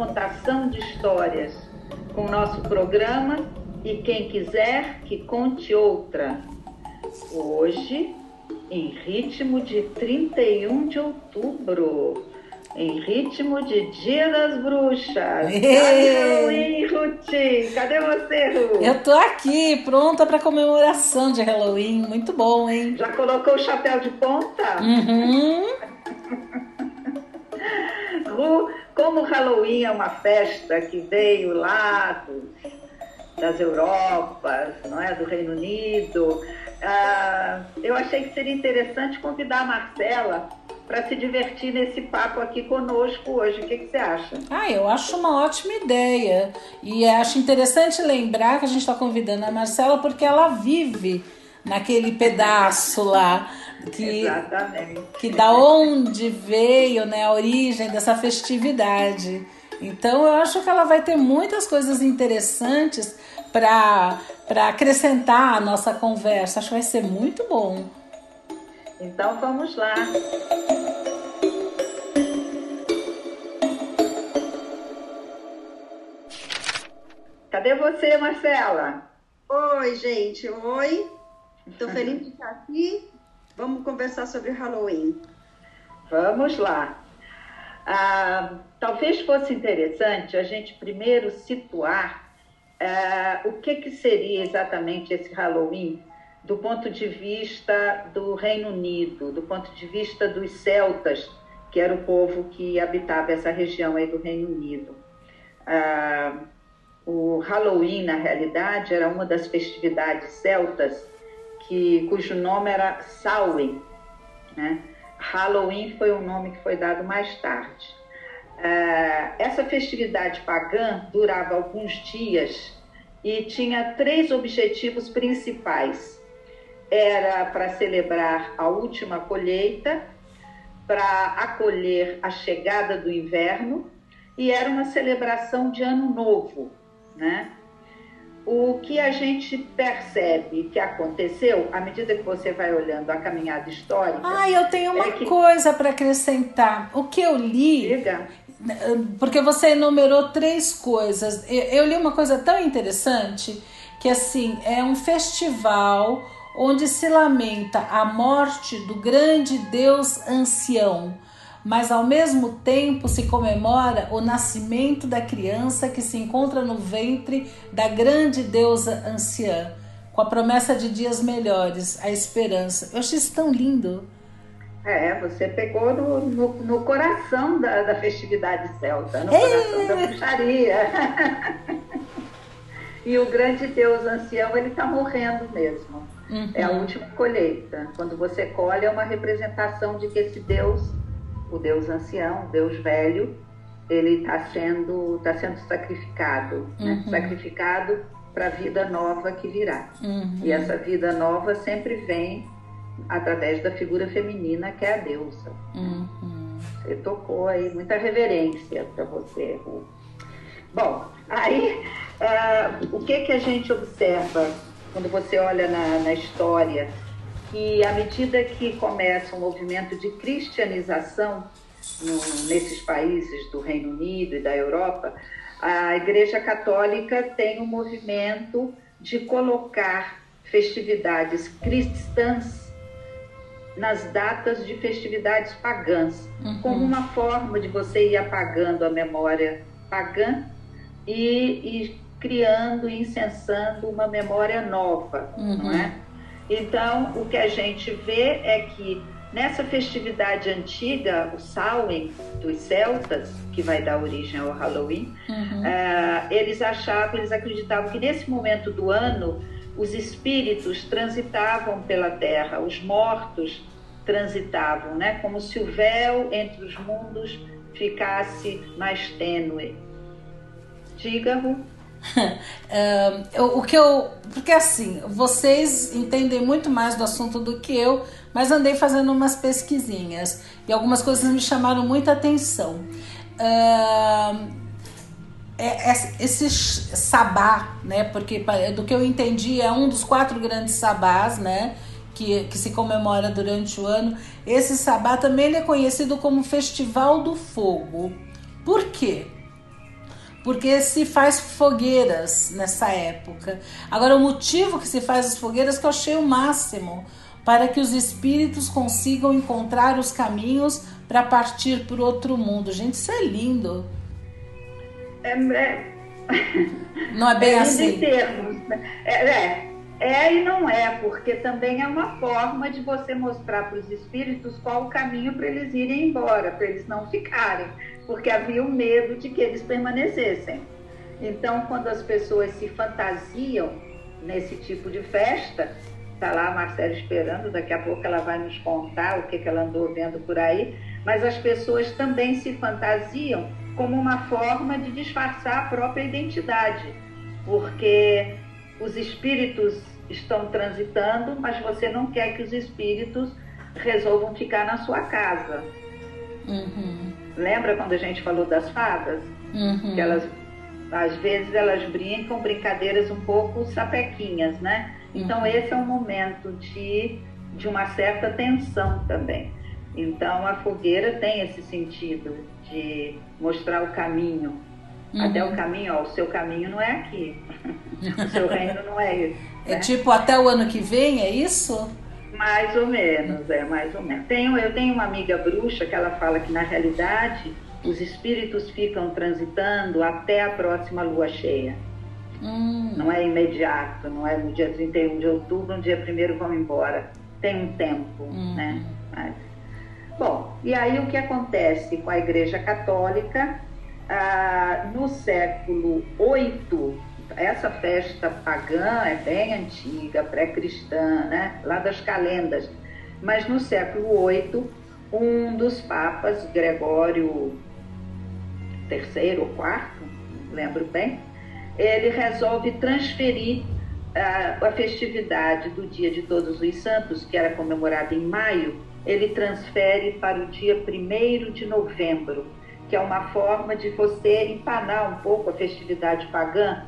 Contação de histórias com o nosso programa e quem quiser que conte outra. Hoje, em ritmo de 31 de outubro, em ritmo de Dia das Bruxas. Halloween, Ruth? Cadê você, Ruth? Eu tô aqui, pronta para comemoração de Halloween. Muito bom, hein? Já colocou o chapéu de ponta? Uhum. como o Halloween é uma festa que veio lá do, das Europas, não é, do Reino Unido, ah, eu achei que seria interessante convidar a Marcela para se divertir nesse papo aqui conosco hoje. O que, que, você acha? Ah, eu acho uma ótima ideia. E acho interessante lembrar que a gente está convidando a Marcela porque ela vive naquele pedaço lá que, Exatamente. que da onde veio né, a origem dessa festividade. Então eu acho que ela vai ter muitas coisas interessantes para acrescentar a nossa conversa. Acho que vai ser muito bom. Então vamos lá. Cadê você, Marcela? Oi, gente. Oi. Estou feliz de estar aqui. Vamos conversar sobre Halloween. Vamos lá. Ah, talvez fosse interessante a gente primeiro situar ah, o que, que seria exatamente esse Halloween do ponto de vista do Reino Unido, do ponto de vista dos celtas, que era o povo que habitava essa região aí do Reino Unido. Ah, o Halloween, na realidade, era uma das festividades celtas que, cujo nome era Samhain. Né? Halloween foi um nome que foi dado mais tarde. Uh, essa festividade pagã durava alguns dias e tinha três objetivos principais. Era para celebrar a última colheita, para acolher a chegada do inverno e era uma celebração de ano novo, né? O que a gente percebe que aconteceu à medida que você vai olhando a caminhada histórica. Ah, eu tenho uma é que... coisa para acrescentar. O que eu li. Diga. Porque você enumerou três coisas. Eu li uma coisa tão interessante que assim é um festival onde se lamenta a morte do grande Deus ancião mas ao mesmo tempo se comemora o nascimento da criança que se encontra no ventre da grande deusa anciã, com a promessa de dias melhores, a esperança. Eu achei isso tão lindo. É, você pegou no, no, no coração da, da, festividade celta, no é. coração da bruxaria. e o grande deus ancião, ele está morrendo mesmo. Uhum. É a última colheita. Quando você colhe, é uma representação de que esse deus o Deus ancião, o Deus velho, ele está sendo, tá sendo sacrificado, né? uhum. né? sacrificado para a vida nova que virá. Uhum. E essa vida nova sempre vem através da figura feminina que é a deusa. Uhum. Você tocou aí muita reverência para você, Ru. Bom, aí uh, o que que a gente observa quando você olha na, na história que à medida que começa um movimento de cristianização no, nesses países do Reino Unido e da Europa, a Igreja Católica tem um movimento de colocar festividades cristãs nas datas de festividades pagãs, uhum. como uma forma de você ir apagando a memória pagã e, e criando e incensando uma memória nova, uhum. não é? Então, o que a gente vê é que Nessa festividade antiga, o Samhain dos celtas, que vai dar origem ao Halloween, uhum. uh, eles achavam, eles acreditavam que nesse momento do ano os espíritos transitavam pela Terra, os mortos transitavam, né? Como se o véu entre os mundos ficasse mais tênue. Diga, Ru. o que eu. Porque assim, vocês entendem muito mais do assunto do que eu, mas andei fazendo umas pesquisinhas e algumas coisas me chamaram muita atenção. Uh, é, esse sabá, né? Porque do que eu entendi é um dos quatro grandes sabás, né? Que, que se comemora durante o ano. Esse sabá também é conhecido como Festival do Fogo. Por quê? Porque se faz fogueiras nessa época. Agora, o motivo que se faz as fogueiras que eu achei o máximo para que os espíritos consigam encontrar os caminhos para partir para outro mundo. Gente, isso é lindo. É, é... Não é bem é assim. Termos, né? é, é, é e não é, porque também é uma forma de você mostrar para os espíritos qual o caminho para eles irem embora, para eles não ficarem, porque havia o medo de que eles permanecessem. Então, quando as pessoas se fantasiam nesse tipo de festa, Está lá a Marcela esperando, daqui a pouco ela vai nos contar o que, que ela andou vendo por aí. Mas as pessoas também se fantasiam como uma forma de disfarçar a própria identidade, porque os espíritos estão transitando, mas você não quer que os espíritos resolvam ficar na sua casa. Uhum. Lembra quando a gente falou das fadas? Uhum. Que elas, às vezes, elas brincam brincadeiras um pouco sapequinhas, né? Então, uhum. esse é um momento de, de uma certa tensão também. Então, a fogueira tem esse sentido de mostrar o caminho. Uhum. Até o caminho, ó, o seu caminho não é aqui. o seu reino não é esse. É né? tipo até o ano que vem, é isso? Mais ou menos, é mais ou menos. Tenho, eu tenho uma amiga bruxa que ela fala que na realidade os espíritos ficam transitando até a próxima lua cheia. Hum. Não é imediato, não é no dia 31 de outubro, no dia 1 vão embora. Tem um tempo, hum. né? Mas, bom, e aí o que acontece com a Igreja Católica? Ah, no século VIII, essa festa pagã é bem antiga, pré-cristã, né? lá das calendas. Mas no século VIII, um dos papas, Gregório III ou IV, lembro bem, ele resolve transferir a, a festividade do Dia de Todos os Santos, que era comemorada em maio, ele transfere para o dia 1 de novembro, que é uma forma de você empanar um pouco a festividade pagã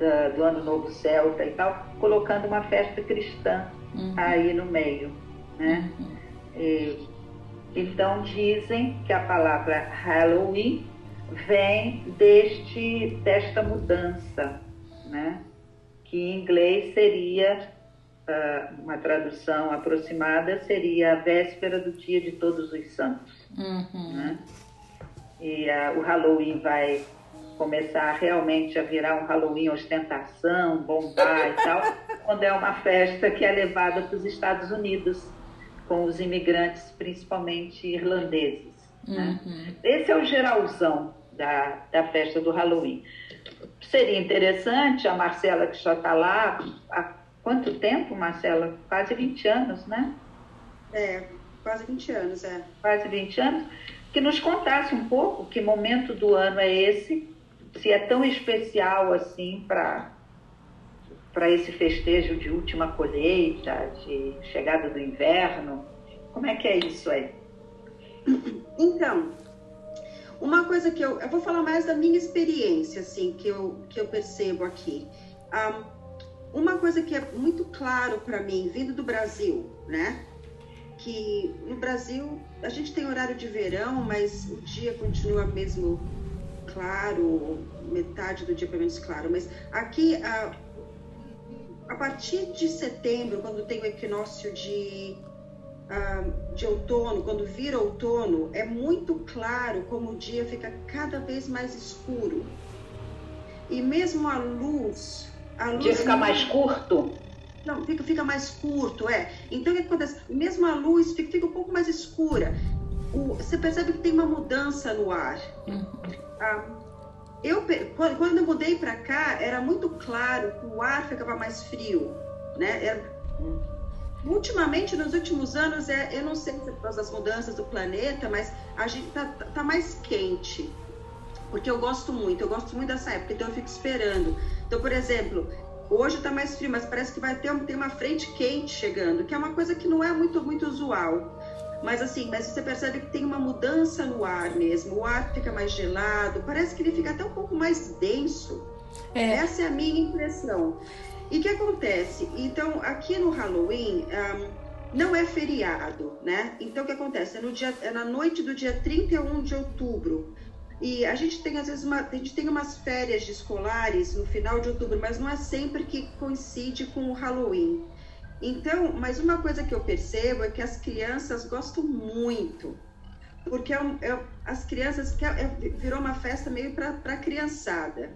da, do Ano Novo Celta e tal, colocando uma festa cristã uhum. aí no meio. Né? Uhum. E, então dizem que a palavra Halloween vem deste, desta mudança, né? que em inglês seria, uh, uma tradução aproximada, seria a véspera do dia de todos os santos. Uhum. Né? E uh, o Halloween vai começar realmente a virar um Halloween ostentação, bombar e tal, quando é uma festa que é levada para os Estados Unidos, com os imigrantes, principalmente irlandeses. Né? Uhum. Esse é o geralzão da, da festa do Halloween. Seria interessante, a Marcela que já está lá, há quanto tempo, Marcela? Quase 20 anos, né? É, quase 20 anos, é. Quase 20 anos, que nos contasse um pouco que momento do ano é esse, se é tão especial assim para para esse festejo de última colheita, de chegada do inverno. Como é que é isso aí? Então, uma coisa que eu, eu vou falar mais da minha experiência, assim, que eu, que eu percebo aqui. Um, uma coisa que é muito claro para mim, vindo do Brasil, né? Que no Brasil a gente tem horário de verão, mas o dia continua mesmo claro, metade do dia pelo menos claro. Mas aqui, a, a partir de setembro, quando tem o equinócio de de outono, quando vira outono, é muito claro como o dia fica cada vez mais escuro. E mesmo a luz. A luz o dia fica mais curto? não, fica, fica mais curto, é. Então o que acontece? Mesmo a luz fica, fica um pouco mais escura. O, você percebe que tem uma mudança no ar. Uhum. Eu, quando eu mudei para cá, era muito claro que o ar ficava mais frio, né? Era, ultimamente, nos últimos anos, é, eu não sei se é por causa das mudanças do planeta, mas a gente tá, tá mais quente. Porque eu gosto muito, eu gosto muito dessa época, então eu fico esperando. Então, por exemplo, Hoje está mais frio, mas parece que vai ter, ter uma frente quente chegando, que é uma coisa que não é muito, muito usual. Mas assim, mas você percebe que tem uma mudança no ar mesmo. O ar fica mais gelado, parece que ele fica até um pouco mais denso. É. Essa é a minha impressão. E o que acontece? Então, aqui no Halloween, um, não é feriado, né? Então, o que acontece? É, no dia, é na noite do dia 31 de outubro. E a gente tem, às vezes, uma, a gente tem umas férias de escolares no final de outubro, mas não é sempre que coincide com o Halloween. Então, mas uma coisa que eu percebo é que as crianças gostam muito, porque é, é, as crianças que é, virou uma festa meio para a criançada.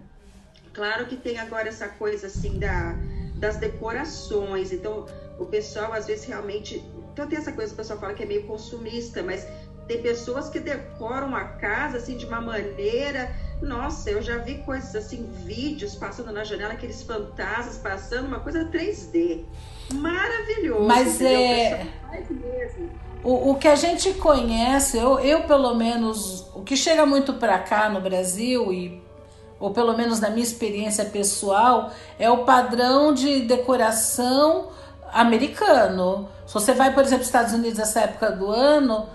Claro que tem agora essa coisa assim da, das decorações, então o pessoal às vezes realmente. Então tem essa coisa, o pessoal fala que é meio consumista, mas tem pessoas que decoram a casa assim de uma maneira. Nossa, eu já vi coisas assim, vídeos passando na janela, aqueles fantasmas passando, uma coisa 3D. Maravilhoso. Mas é. O, o que a gente conhece, eu, eu pelo menos, o que chega muito para cá no Brasil e ou pelo menos na minha experiência pessoal, é o padrão de decoração americano. Se você vai, por exemplo, Estados Unidos nessa época do ano,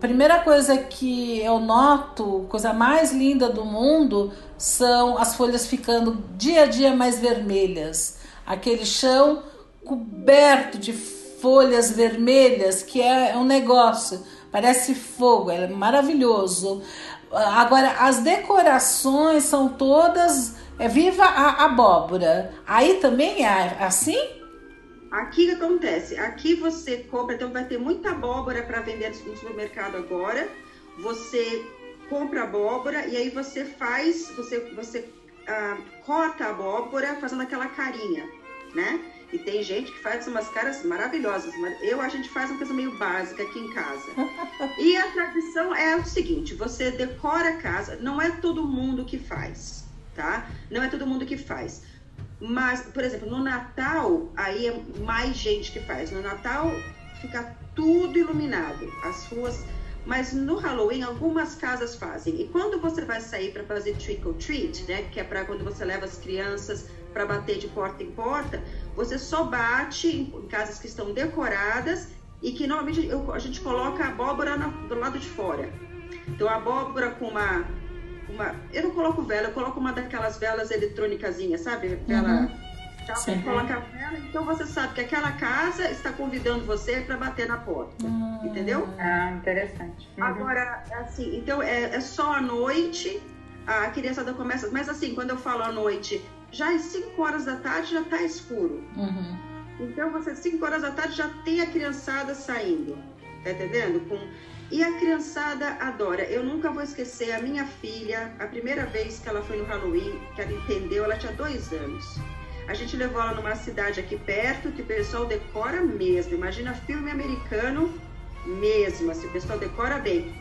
primeira coisa que eu noto, coisa mais linda do mundo, são as folhas ficando dia a dia mais vermelhas. Aquele chão coberto de folhas vermelhas, que é um negócio, parece fogo, é maravilhoso. Agora, as decorações são todas. É viva a abóbora. Aí também é assim? Aqui que acontece? Aqui você compra, então vai ter muita abóbora para vender no supermercado agora. Você compra abóbora e aí você faz, você, você ah, corta a abóbora fazendo aquela carinha, né? E tem gente que faz umas caras maravilhosas. Eu, a gente faz uma coisa meio básica aqui em casa. E a tradição é o seguinte: você decora a casa, não é todo mundo que faz, tá? Não é todo mundo que faz. Mas, por exemplo, no Natal, aí é mais gente que faz. No Natal fica tudo iluminado, as ruas. Mas no Halloween, algumas casas fazem. E quando você vai sair para fazer trick or treat, né, que é para quando você leva as crianças para bater de porta em porta, você só bate em casas que estão decoradas e que normalmente eu, a gente coloca a abóbora na, do lado de fora. Então, a abóbora com uma uma. Eu não coloco vela, eu coloco uma daquelas velas eletrônicas, sabe? Vela. Uhum. Então, coloca a vela, então você sabe que aquela casa está convidando você para bater na porta. Uhum. Entendeu? Ah, interessante. Uhum. Agora, assim, então é, é só à noite, a criançada começa. Mas assim, quando eu falo à noite, já às 5 horas da tarde já está escuro. Uhum. Então, você, 5 horas da tarde já tem a criançada saindo. Tá entendendo? Com e a criançada adora. Eu nunca vou esquecer a minha filha, a primeira vez que ela foi no Halloween, que ela entendeu, ela tinha dois anos. A gente levou ela numa cidade aqui perto, que o pessoal decora mesmo. Imagina filme americano mesmo, assim, o pessoal decora bem.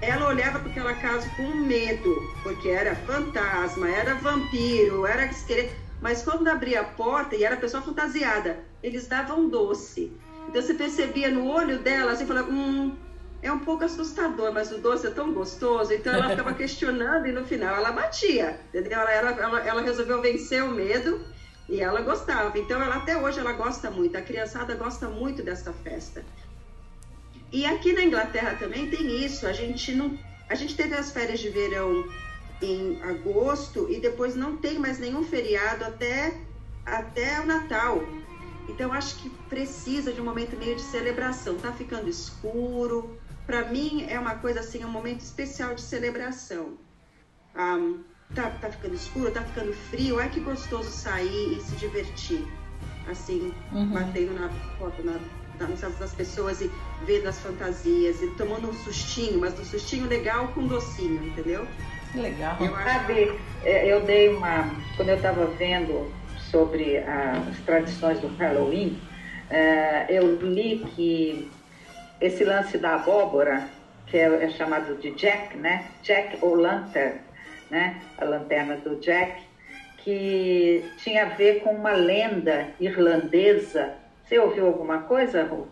Ela olhava para aquela casa com medo, porque era fantasma, era vampiro, era esqueleto. Mas quando abria a porta e era pessoa fantasiada, eles davam doce. Então você percebia no olho dela, assim, falava, hum, é um pouco assustador, mas o doce é tão gostoso, então ela ficava questionando e no final ela batia, entendeu? Ela, ela, ela, resolveu vencer o medo e ela gostava. Então ela até hoje ela gosta muito, a criançada gosta muito dessa festa. E aqui na Inglaterra também tem isso, a gente não, a gente teve as férias de verão em agosto e depois não tem mais nenhum feriado até até o Natal. Então acho que precisa de um momento meio de celebração. Tá ficando escuro, para mim é uma coisa assim, é um momento especial de celebração. Um, tá, tá ficando escuro, tá ficando frio, é que gostoso sair e se divertir. Assim, uhum. batendo na foto, na, na, das pessoas e vendo as fantasias e tomando um sustinho, mas um sustinho legal com docinho, entendeu? Legal. Eu Sabe, é, eu dei uma. Quando eu estava vendo sobre as tradições do Halloween, é, eu li que esse lance da abóbora, que é, é chamado de Jack, né? Jack ou Lantern, né? A lanterna do Jack, que tinha a ver com uma lenda irlandesa. Você ouviu alguma coisa, Ru?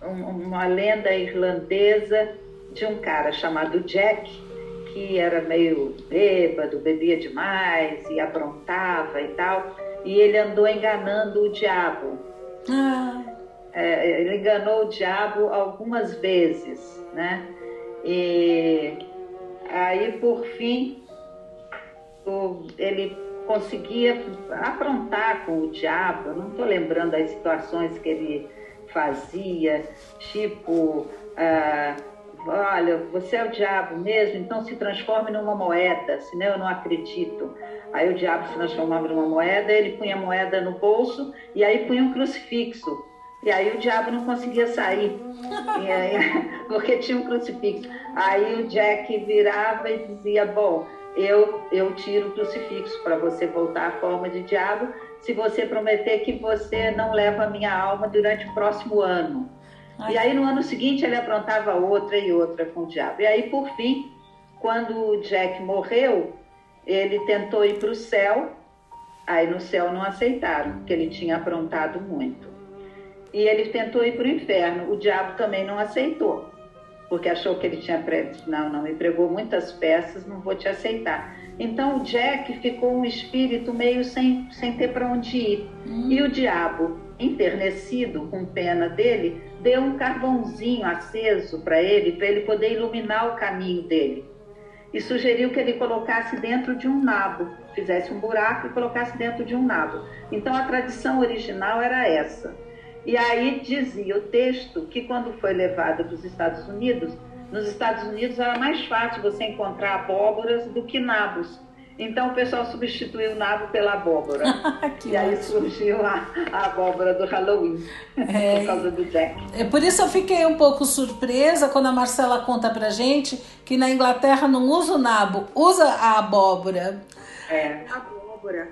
Uma lenda irlandesa de um cara chamado Jack, que era meio bêbado, bebia demais e aprontava e tal, e ele andou enganando o diabo. Ah. É, ele enganou o diabo algumas vezes, né? E aí, por fim, o, ele conseguia aprontar com o diabo. Não estou lembrando as situações que ele fazia, tipo. Ah, olha, você é o diabo mesmo, então se transforme numa moeda, senão eu não acredito. Aí o diabo se transformava numa moeda, ele punha a moeda no bolso e aí punha um crucifixo. E aí o diabo não conseguia sair, aí, porque tinha um crucifixo. Aí o Jack virava e dizia, bom, eu, eu tiro o crucifixo para você voltar à forma de diabo, se você prometer que você não leva a minha alma durante o próximo ano. E aí no ano seguinte ele aprontava outra e outra com o diabo. E aí por fim, quando o Jack morreu, ele tentou ir para o céu, aí no céu não aceitaram, porque ele tinha aprontado muito. E ele tentou ir para o inferno, o diabo também não aceitou, porque achou que ele tinha prédio. Não, não, me pregou muitas peças, não vou te aceitar. Então o Jack ficou um espírito meio sem, sem ter para onde ir. Hum. E o diabo, enternecido, com pena dele, deu um carvãozinho aceso para ele, para ele poder iluminar o caminho dele. E sugeriu que ele colocasse dentro de um nabo, fizesse um buraco e colocasse dentro de um nabo. Então a tradição original era essa. E aí dizia o texto que quando foi levado para os Estados Unidos, nos Estados Unidos era mais fácil você encontrar abóboras do que nabos. Então o pessoal substituiu o nabo pela abóbora. e aí surgiu a, a, abóbora do Halloween, é, por causa do Jack. É por isso eu fiquei um pouco surpresa quando a Marcela conta pra gente que na Inglaterra não usa o nabo, usa a abóbora. É. Abóbora.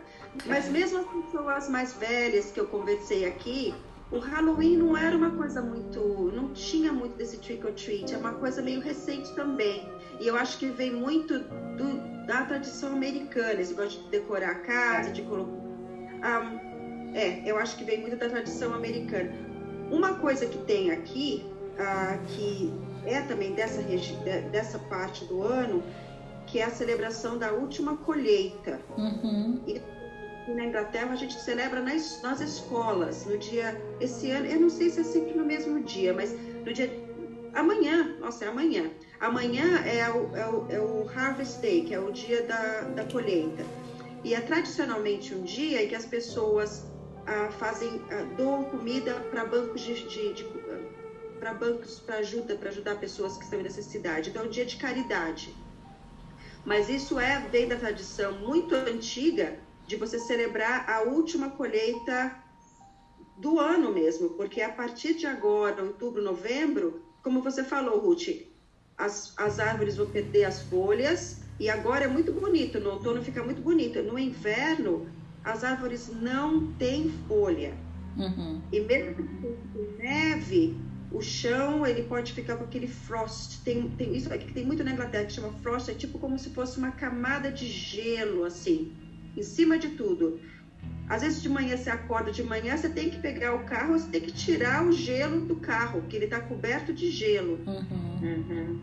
Mas mesmo as pessoas mais velhas que eu conversei aqui, o Halloween não era uma coisa muito. não tinha muito desse trick or treat, é uma coisa meio recente também. E eu acho que vem muito do, da tradição americana, eles gostam de decorar a casa, de colocar. Um, é, eu acho que vem muito da tradição americana. Uma coisa que tem aqui, uh, que é também dessa, dessa parte do ano, que é a celebração da última colheita. Uhum. E na Inglaterra a gente celebra nas, nas escolas no dia esse ano eu não sei se é sempre no mesmo dia mas no dia amanhã nossa é amanhã Amanhã é o, é o, é o Harvest Day, que é o dia da, da colheita. E é tradicionalmente um dia em que as pessoas ah, fazem, ah, doam comida para bancos de, de, de para bancos para ajuda, para ajudar pessoas que estão em necessidade. Então é um dia de caridade. Mas isso é vem da tradição muito antiga de você celebrar a última colheita do ano mesmo, porque a partir de agora, outubro, novembro, como você falou, Ruth, as, as árvores vão perder as folhas e agora é muito bonito, no outono fica muito bonito. No inverno, as árvores não têm folha. Uhum. E mesmo com neve, o chão ele pode ficar com aquele frost. Tem, tem isso aqui que tem muito na Inglaterra que chama frost, é tipo como se fosse uma camada de gelo assim, em cima de tudo. Às vezes de manhã você acorda de manhã, você tem que pegar o carro, você tem que tirar o gelo do carro, que ele está coberto de gelo. Uhum. Uhum.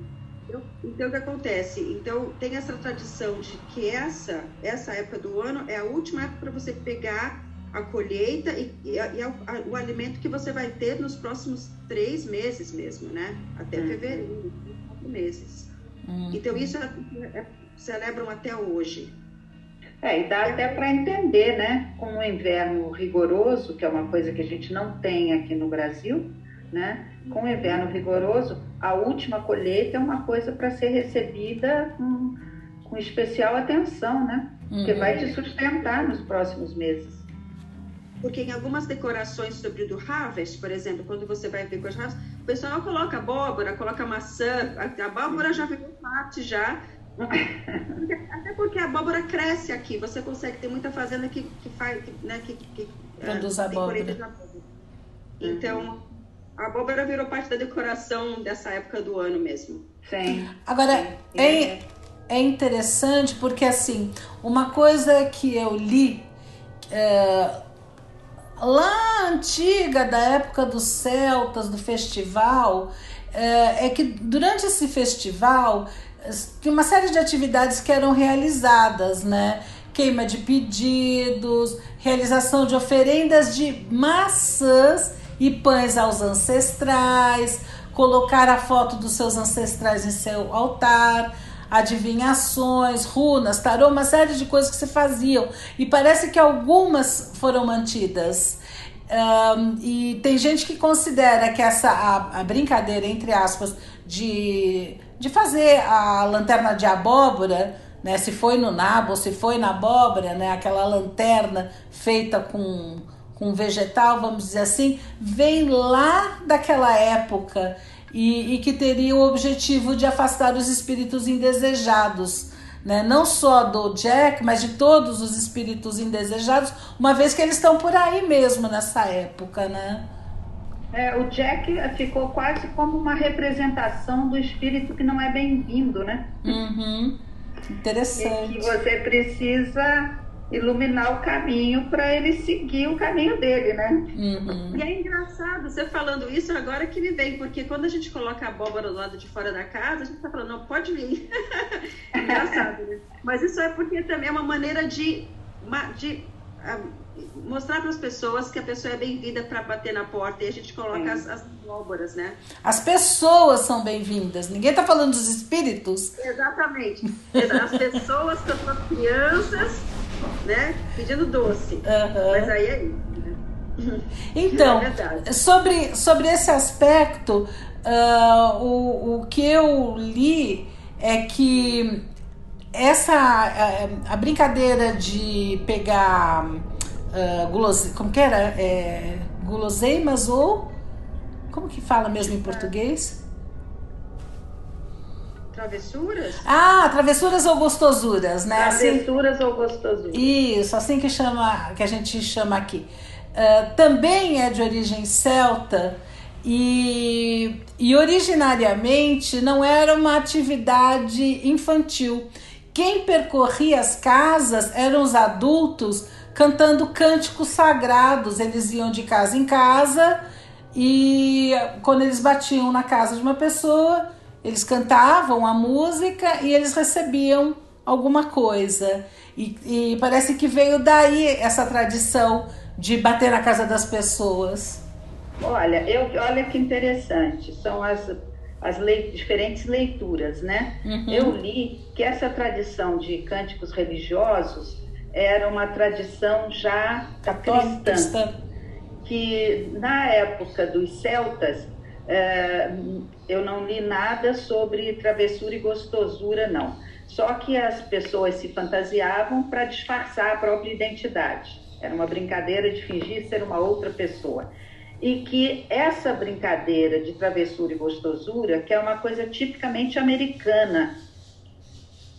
Então, então, o que acontece? Então, tem essa tradição de que essa, essa época do ano é a última época para você pegar a colheita e, e, e a, a, o alimento que você vai ter nos próximos três meses mesmo, né? Até uhum. fevereiro, quatro meses. Uhum. Então, isso é, é, celebram até hoje. É, e dá até para entender, né? Com o inverno rigoroso, que é uma coisa que a gente não tem aqui no Brasil, né? Com o inverno rigoroso, a última colheita é uma coisa para ser recebida com, com especial atenção, né? Porque uhum. vai te sustentar nos próximos meses. Porque em algumas decorações sobre o do harvest, por exemplo, quando você vai ver com as harvest, o pessoal coloca abóbora, coloca maçã, a abóbora já ficou parte já Até porque a abóbora cresce aqui, você consegue ter muita fazenda que, que faz, que, né, que, que produz é, abóbora. abóbora. Então, a abóbora virou parte da decoração dessa época do ano mesmo. Sim. Agora, Sim. É, é interessante porque, assim, uma coisa que eu li é, lá antiga, da época dos celtas, do festival, é, é que durante esse festival tinha uma série de atividades que eram realizadas, né? Queima de pedidos, realização de oferendas de maçãs e pães aos ancestrais, colocar a foto dos seus ancestrais em seu altar, adivinhações, runas, tarô, uma série de coisas que se faziam. E parece que algumas foram mantidas. Um, e tem gente que considera que essa a, a brincadeira, entre aspas, de de fazer a lanterna de abóbora, né? Se foi no nabo, se foi na abóbora, né? Aquela lanterna feita com, com vegetal, vamos dizer assim, vem lá daquela época e, e que teria o objetivo de afastar os espíritos indesejados. Né? Não só do Jack, mas de todos os espíritos indesejados, uma vez que eles estão por aí mesmo nessa época, né? É, o Jack ficou quase como uma representação do espírito que não é bem-vindo, né? Uhum. Interessante. E que você precisa iluminar o caminho para ele seguir o caminho dele, né? Uhum. E é engraçado você falando isso agora que me vem, porque quando a gente coloca a abóbora do lado de fora da casa, a gente tá falando, não, pode vir. é engraçado, né? Mas isso é porque também é uma maneira de, de mostrar para as pessoas que a pessoa é bem-vinda para bater na porta e a gente coloca as, as abóboras, né? As pessoas são bem-vindas. Ninguém está falando dos espíritos. Exatamente. As pessoas que são crianças, né? Pedindo doce. Uhum. Mas aí é isso. Né? Então, é sobre, sobre esse aspecto, uh, o, o que eu li é que essa a, a brincadeira de pegar uh, gulose, como que era? É, guloseimas ou como que fala mesmo em português? Travessuras? Ah, travessuras ou gostosuras, né? Assim- travessuras assim, ou gostosuras. Isso, assim que chama, que a gente chama aqui. Uh, também é de origem celta e, e originariamente não era uma atividade infantil. Quem percorria as casas eram os adultos cantando cânticos sagrados. Eles iam de casa em casa e quando eles batiam na casa de uma pessoa, eles cantavam a música e eles recebiam alguma coisa. E, e parece que veio daí essa tradição de bater na casa das pessoas. Olha, eu, olha que interessante. São as, as diferentes leituras, né? Uhum. Eu li que essa tradição de cânticos religiosos era uma tradição já cristã, que na época dos celtas é, eu não li nada sobre travessura e gostosura, não. Só que as pessoas se fantasiavam para disfarçar a própria identidade. Era uma brincadeira de fingir ser uma outra pessoa. E que essa brincadeira de travessura e gostosura, que é uma coisa tipicamente americana,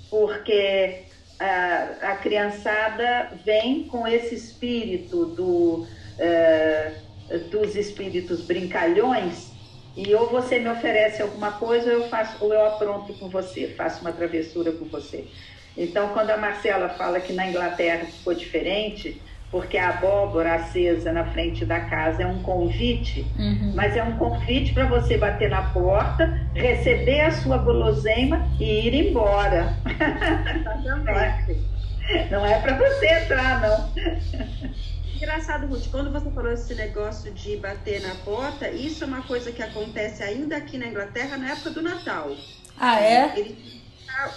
porque a, a criançada vem com esse espírito do, uh, dos espíritos brincalhões e ou você me oferece alguma coisa ou eu faço ou eu apronto com você, faço uma travessura com você. Então, quando a Marcela fala que na Inglaterra ficou diferente, porque a abóbora acesa na frente da casa é um convite, uhum. mas é um convite para você bater na porta, receber a sua guloseima e ir embora. não é, é para você entrar, não. Engraçado, Ruth, quando você falou esse negócio de bater na porta, isso é uma coisa que acontece ainda aqui na Inglaterra na época do Natal. Ah, é? Eles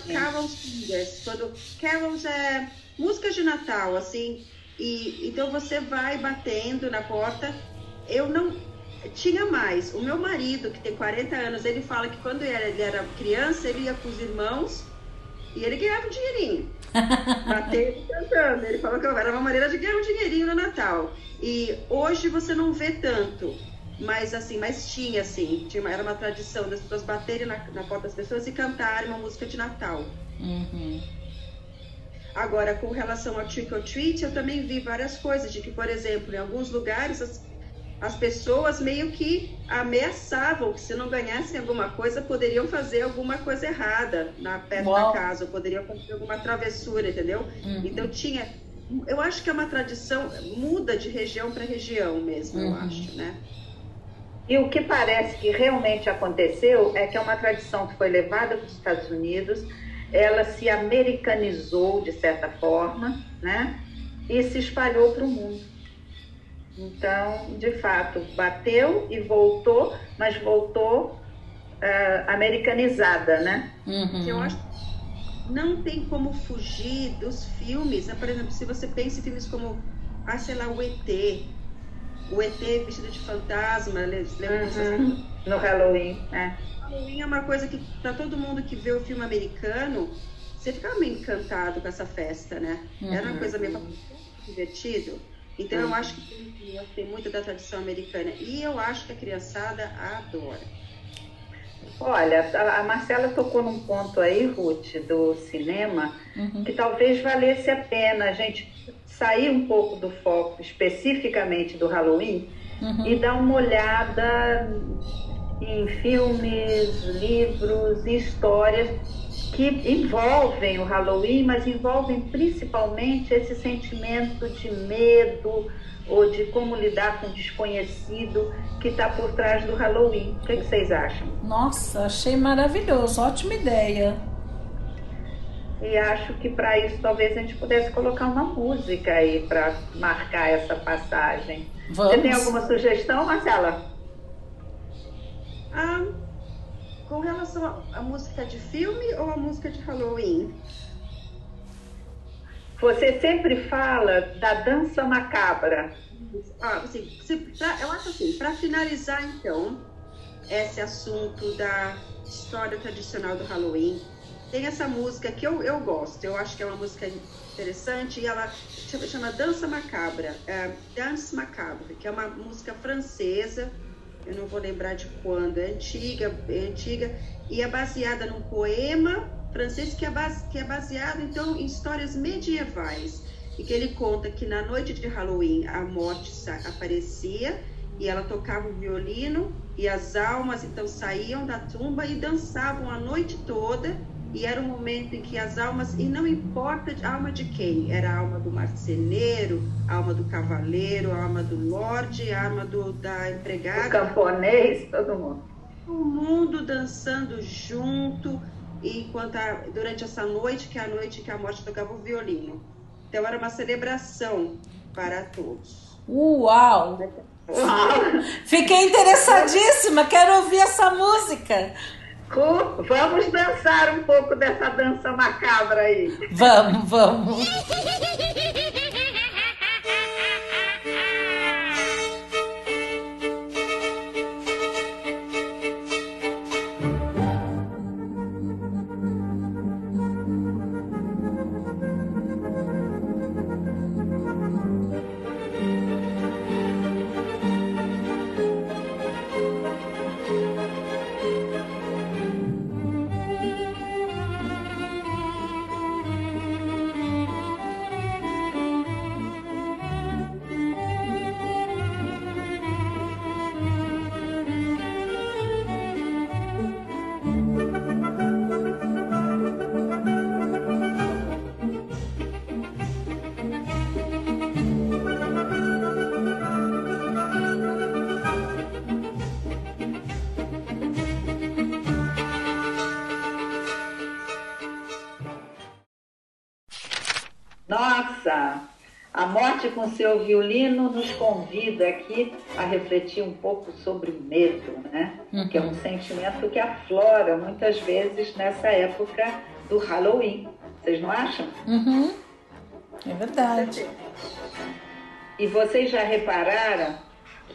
carols singers, quando carols é música de Natal, assim, e então você vai batendo na porta. Eu não tinha mais. O meu marido, que tem 40 anos, ele fala que quando ele era, criança, ele ia com os irmãos e ele ganhava um dinheirinho. Batendo cantando. Ele falou que era uma maneira de ganhar um dinheirinho no Natal. E hoje você não vê tanto. Mas assim, mas tinha assim, tinha, era uma tradição das pessoas baterem na, na porta das pessoas e cantarem uma música de Natal. Uhum. Agora, com relação ao trick or treat, eu também vi várias coisas, de que, por exemplo, em alguns lugares as, as pessoas meio que ameaçavam que se não ganhassem alguma coisa, poderiam fazer alguma coisa errada na perto Uau. da casa, ou poderiam fazer alguma travessura, entendeu? Uhum. Então tinha. Eu acho que é uma tradição, muda de região para região mesmo, uhum. eu acho, né? E o que parece que realmente aconteceu é que é uma tradição que foi levada para os Estados Unidos, ela se americanizou de certa forma, né? E se espalhou para o mundo. Então, de fato, bateu e voltou, mas voltou uh, americanizada, né? Uhum. Eu acho que não tem como fugir dos filmes. Né? Por exemplo, se você pensa em filmes como, ah, sei lá, o ET, o ET vestido de fantasma, lembra uhum. No Halloween, é. Halloween é uma coisa que, para todo mundo que vê o filme americano, você ficava meio encantado com essa festa, né? Uhum. Era uma coisa meio divertido. Então, uhum. eu acho que tem muito da tradição americana. E eu acho que a criançada adora. Olha, a Marcela tocou num ponto aí, Ruth, do cinema, uhum. que talvez valesse a pena a gente sair um pouco do foco especificamente do Halloween uhum. e dar uma olhada em filmes, livros histórias que envolvem o Halloween, mas envolvem principalmente esse sentimento de medo ou de como lidar com o desconhecido que está por trás do Halloween. O que, que vocês acham? Nossa, achei maravilhoso, ótima ideia. E acho que para isso talvez a gente pudesse colocar uma música aí para marcar essa passagem. Vamos. Você tem alguma sugestão, Marcela? Ah, com relação à música de filme ou a música de Halloween? Você sempre fala da dança macabra. Ah, assim, se, pra, eu acho assim, para finalizar então esse assunto da história tradicional do Halloween, tem essa música que eu, eu gosto, eu acho que é uma música interessante e ela chama, chama Dança Macabra, é, Dance Macabre, que é uma música francesa, eu não vou lembrar de quando, é antiga, é antiga, e é baseada num poema francês que é, base, que é baseado então em histórias medievais. E que ele conta que na noite de Halloween a morte aparecia e ela tocava o violino e as almas então saíam da tumba e dançavam a noite toda e era um momento em que as almas, e não importa a alma de quem, era a alma do marceneiro, a alma do cavaleiro, a alma do lorde, a alma do, da empregada. O camponês, todo mundo. O mundo dançando junto, enquanto a, durante essa noite, que é a noite que a morte tocava o violino. Então era uma celebração para todos. Uau! Uau. Fiquei interessadíssima, quero ouvir essa música. Vamos dançar um pouco dessa dança macabra aí. Vamos, vamos. Morte com seu violino nos convida aqui a refletir um pouco sobre o medo, né? Uhum. Que é um sentimento que aflora muitas vezes nessa época do Halloween. Vocês não acham? Uhum. É verdade. E vocês já repararam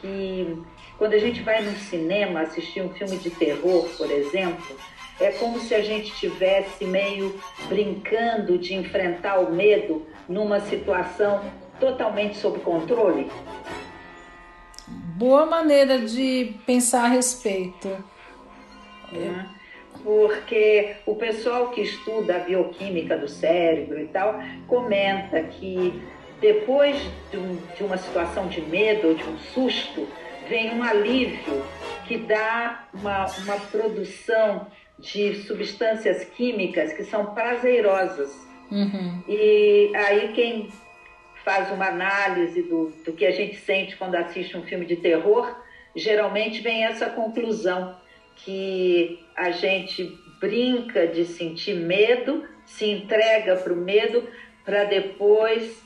que quando a gente vai no cinema assistir um filme de terror, por exemplo, é como se a gente estivesse meio brincando de enfrentar o medo numa situação totalmente sob controle? Boa maneira de pensar a respeito. É. porque o pessoal que estuda a bioquímica do cérebro e tal comenta que depois de, um, de uma situação de medo ou de um susto, vem um alívio que dá uma, uma produção de substâncias químicas que são prazerosas. Uhum. E aí quem faz uma análise do, do que a gente sente quando assiste um filme de terror, geralmente vem essa conclusão que a gente brinca de sentir medo, se entrega para o medo, para depois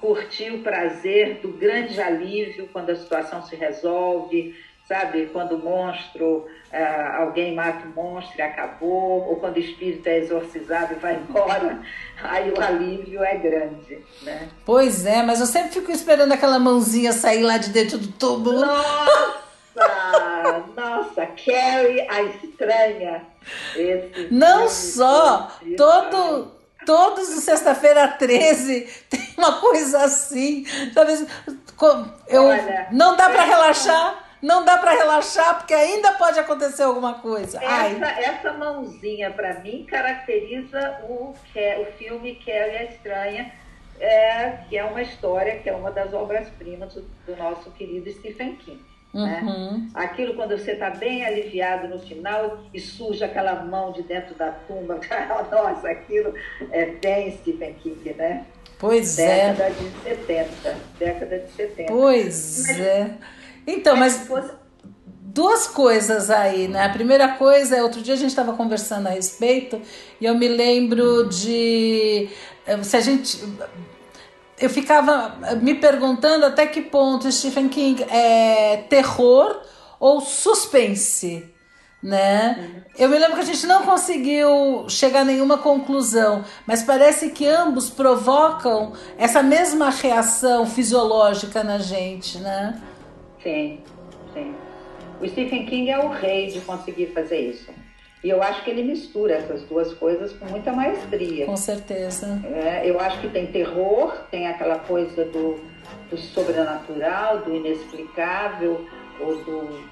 curtir o prazer do grande alívio quando a situação se resolve, sabe? Quando o monstro, uh, alguém mata o monstro e acabou, ou quando o espírito é exorcizado e vai embora, aí o alívio é grande, né? Pois é, mas eu sempre fico esperando aquela mãozinha sair lá de dentro do túmulo. Nossa! Nossa, Carrie a estranha. Esse Não só, todo todos os sexta-feira 13 tem uma coisa assim. Sabe? Eu, Olha, não dá para relaxar. Não dá para relaxar porque ainda pode acontecer alguma coisa. Essa, essa mãozinha para mim caracteriza o, o filme Carrie a Estranha, é, que é uma história que é uma das obras-primas do, do nosso querido Stephen King. Né? Uhum. Aquilo quando você está bem aliviado no final e surge aquela mão de dentro da tumba. Nossa, aquilo é bem Stephen King, né? Pois década é. Década de 70. Década de 70. Pois mas, é. Então, mas. duas coisas aí, né? A primeira coisa é, outro dia a gente estava conversando a respeito e eu me lembro de eh, se a gente eu ficava me perguntando até que ponto Stephen King é terror ou suspense, né? Eu me lembro que a gente não conseguiu chegar a nenhuma conclusão, mas parece que ambos provocam essa mesma reação fisiológica na gente, né? Sim, sim. O Stephen King é o rei de conseguir fazer isso. E eu acho que ele mistura essas duas coisas com muita maestria. Com certeza. É, eu acho que tem terror, tem aquela coisa do, do sobrenatural, do inexplicável, ou do,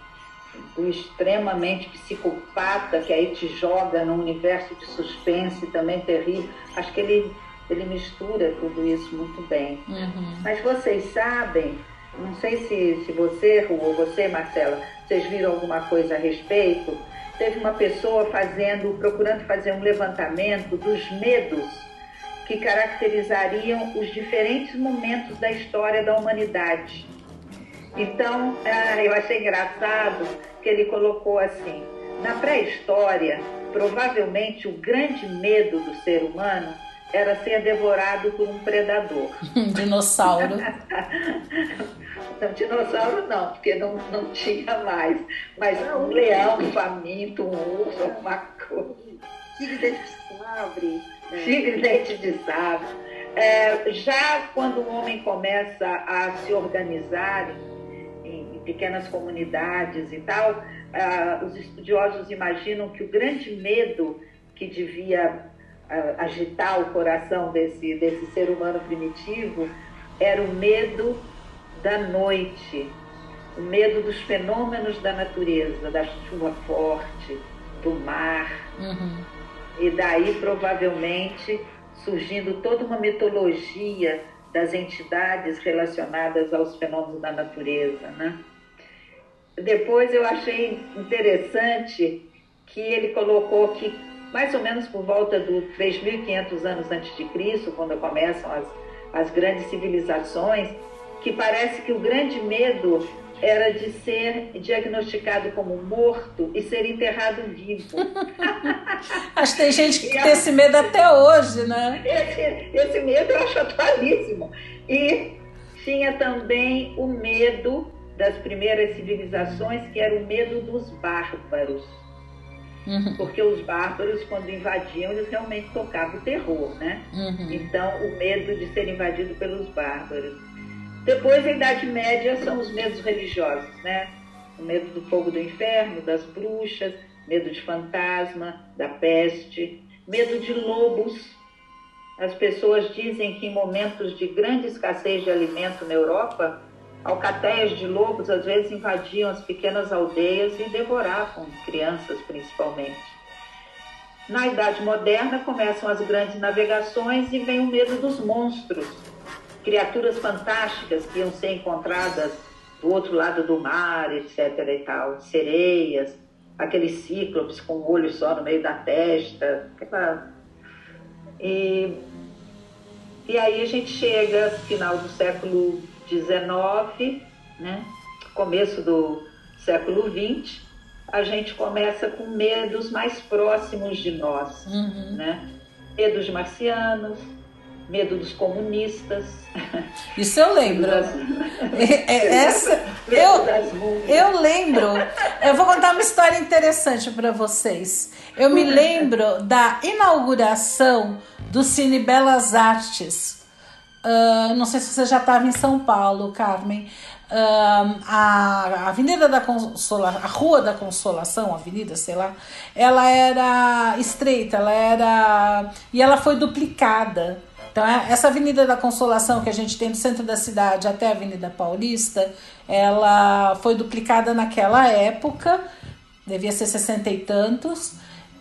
do extremamente psicopata que aí te joga num universo de suspense também terrível. Acho que ele, ele mistura tudo isso muito bem. Uhum. Mas vocês sabem, não sei se, se você, Ru, ou você, Marcela, vocês viram alguma coisa a respeito teve uma pessoa fazendo, procurando fazer um levantamento dos medos que caracterizariam os diferentes momentos da história da humanidade. Então, ah, eu achei engraçado que ele colocou assim: na pré-história, provavelmente o grande medo do ser humano era ser devorado por um predador. Um dinossauro. Não, dinossauro não, porque não, não tinha mais. Mas um leão faminto, um urso, alguma coisa. Tigre dente de sabre. Né? Tigre dente de sabre. É, já quando o homem começa a se organizar em, em pequenas comunidades e tal, é, os estudiosos imaginam que o grande medo que devia é, agitar o coração desse, desse ser humano primitivo era o medo da noite, o medo dos fenômenos da natureza, da chuva forte, do mar. Uhum. E daí, provavelmente, surgindo toda uma mitologia das entidades relacionadas aos fenômenos da natureza. Né? Depois eu achei interessante que ele colocou que, mais ou menos por volta do 3.500 anos antes de Cristo, quando começam as, as grandes civilizações, que parece que o grande medo era de ser diagnosticado como morto e ser enterrado vivo. acho que tem gente que tem esse medo até hoje, né? Esse, esse medo eu acho atualíssimo. E tinha também o medo das primeiras civilizações, que era o medo dos bárbaros. Uhum. Porque os bárbaros, quando invadiam, eles realmente tocavam o terror, né? Uhum. Então, o medo de ser invadido pelos bárbaros. Depois, a Idade Média, são os medos religiosos, né? O medo do fogo do inferno, das bruxas, medo de fantasma, da peste, medo de lobos. As pessoas dizem que em momentos de grande escassez de alimento na Europa, alcateias de lobos às vezes invadiam as pequenas aldeias e devoravam crianças principalmente. Na Idade Moderna começam as grandes navegações e vem o medo dos monstros, criaturas fantásticas que iam ser encontradas do outro lado do mar, etc. e tal, sereias, aqueles cíclopes com um olho só no meio da testa, aquela... e, e aí a gente chega final do século XIX, né? começo do século XX, a gente começa com medos mais próximos de nós, uhum. né? Medo dos marcianos, medo dos comunistas. Isso eu lembro. Das... É, é, essa, eu, eu lembro. Eu vou contar uma história interessante para vocês. Eu me lembro da inauguração do Cine Belas Artes. Uh, não sei se você já estava em São Paulo, Carmen, a Avenida da Consolação, a Rua da Consolação, Avenida, sei lá, ela era estreita, ela era. e ela foi duplicada. Então, é, essa Avenida da Consolação que a gente tem do centro da cidade até a Avenida Paulista, ela foi duplicada naquela época, devia ser sessenta e tantos.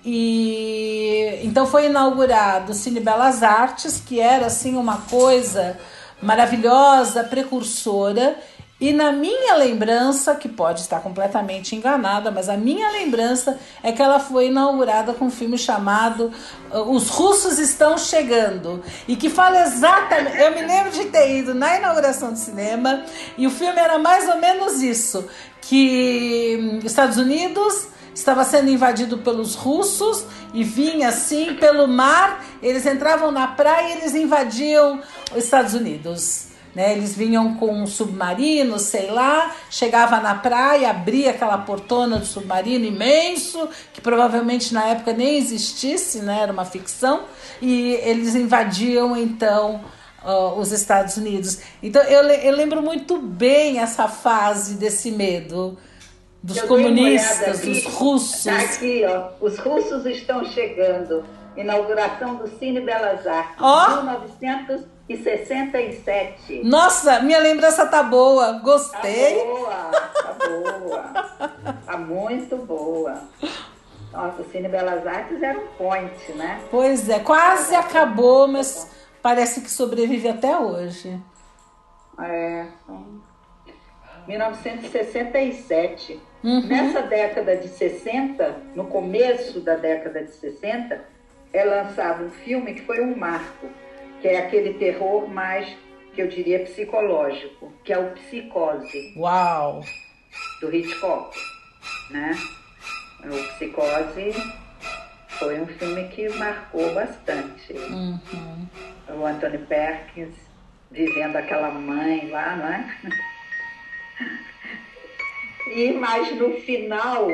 E então foi inaugurado o Cine Belas Artes, que era assim uma coisa maravilhosa, precursora, e na minha lembrança, que pode estar completamente enganada, mas a minha lembrança é que ela foi inaugurada com um filme chamado uh, Os Russos Estão Chegando. E que fala exatamente. Eu me lembro de ter ido na inauguração do cinema e o filme era mais ou menos isso: que hum, Estados Unidos estava sendo invadido pelos russos e vinha assim pelo mar, eles entravam na praia e eles invadiam os Estados Unidos. Né? Eles vinham com um submarino, sei lá, chegava na praia, abria aquela portona do submarino imenso, que provavelmente na época nem existisse, né? era uma ficção, e eles invadiam então uh, os Estados Unidos. Então eu, eu lembro muito bem essa fase desse medo dos eu comunistas, dos russos. Tá aqui, ó, os russos estão chegando. Inauguração do Cine Belas Artes, oh. 1900 e 67. Nossa, minha lembrança tá boa. Gostei. Tá boa, tá boa. tá muito boa. Nossa, o Cine Belas Artes era um point, né? Pois é, quase acabou, mas parece que sobrevive até hoje. É. 1967. Uhum. Nessa década de 60, no começo da década de 60, é lançado um filme que foi um marco que é aquele terror mais, que eu diria, psicológico, que é o Psicose. Uau! Do Hitchcock, né? O Psicose foi um filme que marcou bastante. Uhum. O Anthony Perkins vivendo aquela mãe lá, não é? E mais no final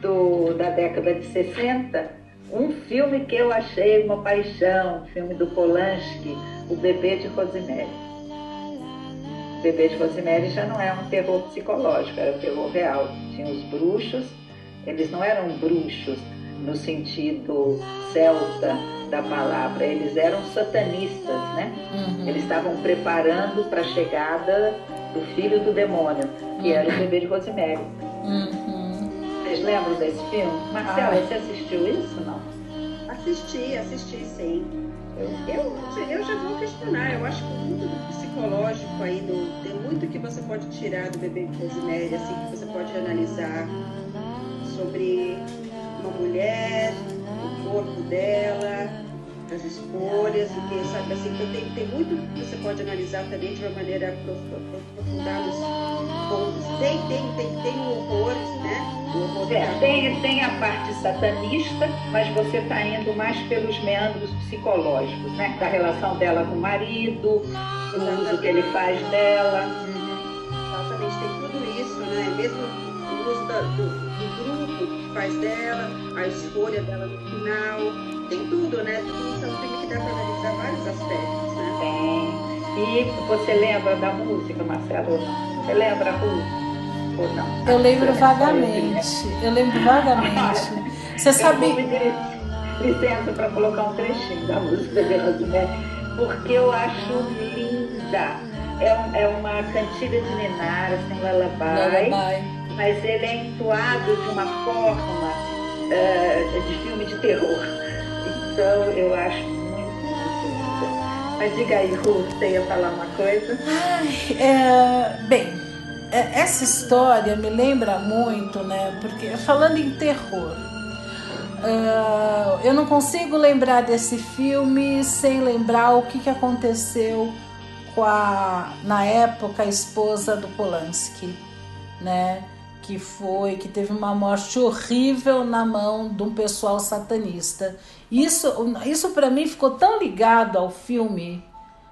do, da década de 60, um filme que eu achei uma paixão, um filme do Polanski, O Bebê de Rosemary. O Bebê de Rosemary já não é um terror psicológico, era um terror real. Tinha os bruxos, eles não eram bruxos no sentido celta da palavra, eles eram satanistas, né? Uhum. Eles estavam preparando para a chegada do filho do demônio, que uhum. era o bebê de Rosemary. Uhum. Vocês lembram desse filme? Marcela, ah, você assistiu isso não? Assisti, assisti sim. Eu, eu, eu já vou questionar, eu acho que muito do psicológico aí, do, tem muito que você pode tirar do bebê de Rosemary, assim, que você pode analisar sobre uma mulher, o corpo dela, as escolhas, e que, sabe, assim, então tem, tem muito que você pode analisar também de uma maneira aprofundar nos pontos. Tem, tem, tem, tem horrores, né? É, tem, tem a parte satanista, mas você está indo mais pelos meandros psicológicos, né? Da relação dela com o marido, do uso que ele faz dela. Exatamente, tem tudo isso, né? Mesmo o uso da, do, do, grupo que faz dela, a escolha dela no final, tem tudo, né? Tudo é um filme que dá para analisar vários aspectos, né? Tem. E você lembra da música, Marcelo? Você lembra, Ruth? Eu lembro vagamente. Eu lembro vagamente. Você sabe. Licença para colocar um trechinho da música de Rosemary, porque eu acho linda. É, é uma cantiga de Ninar, assim, lullaby, lullaby, mas ele é entoado de uma forma uh, de filme de terror. Então eu acho muito. Mas diga aí, Ruth, você ia falar uma coisa? Ai, é, bem, é, essa história me lembra muito, né? Porque falando em terror, uh, eu não consigo lembrar desse filme sem lembrar o que, que aconteceu com a, na época, a esposa do Polanski, né? Que foi, que teve uma morte horrível na mão de um pessoal satanista. Isso, isso para mim ficou tão ligado ao filme.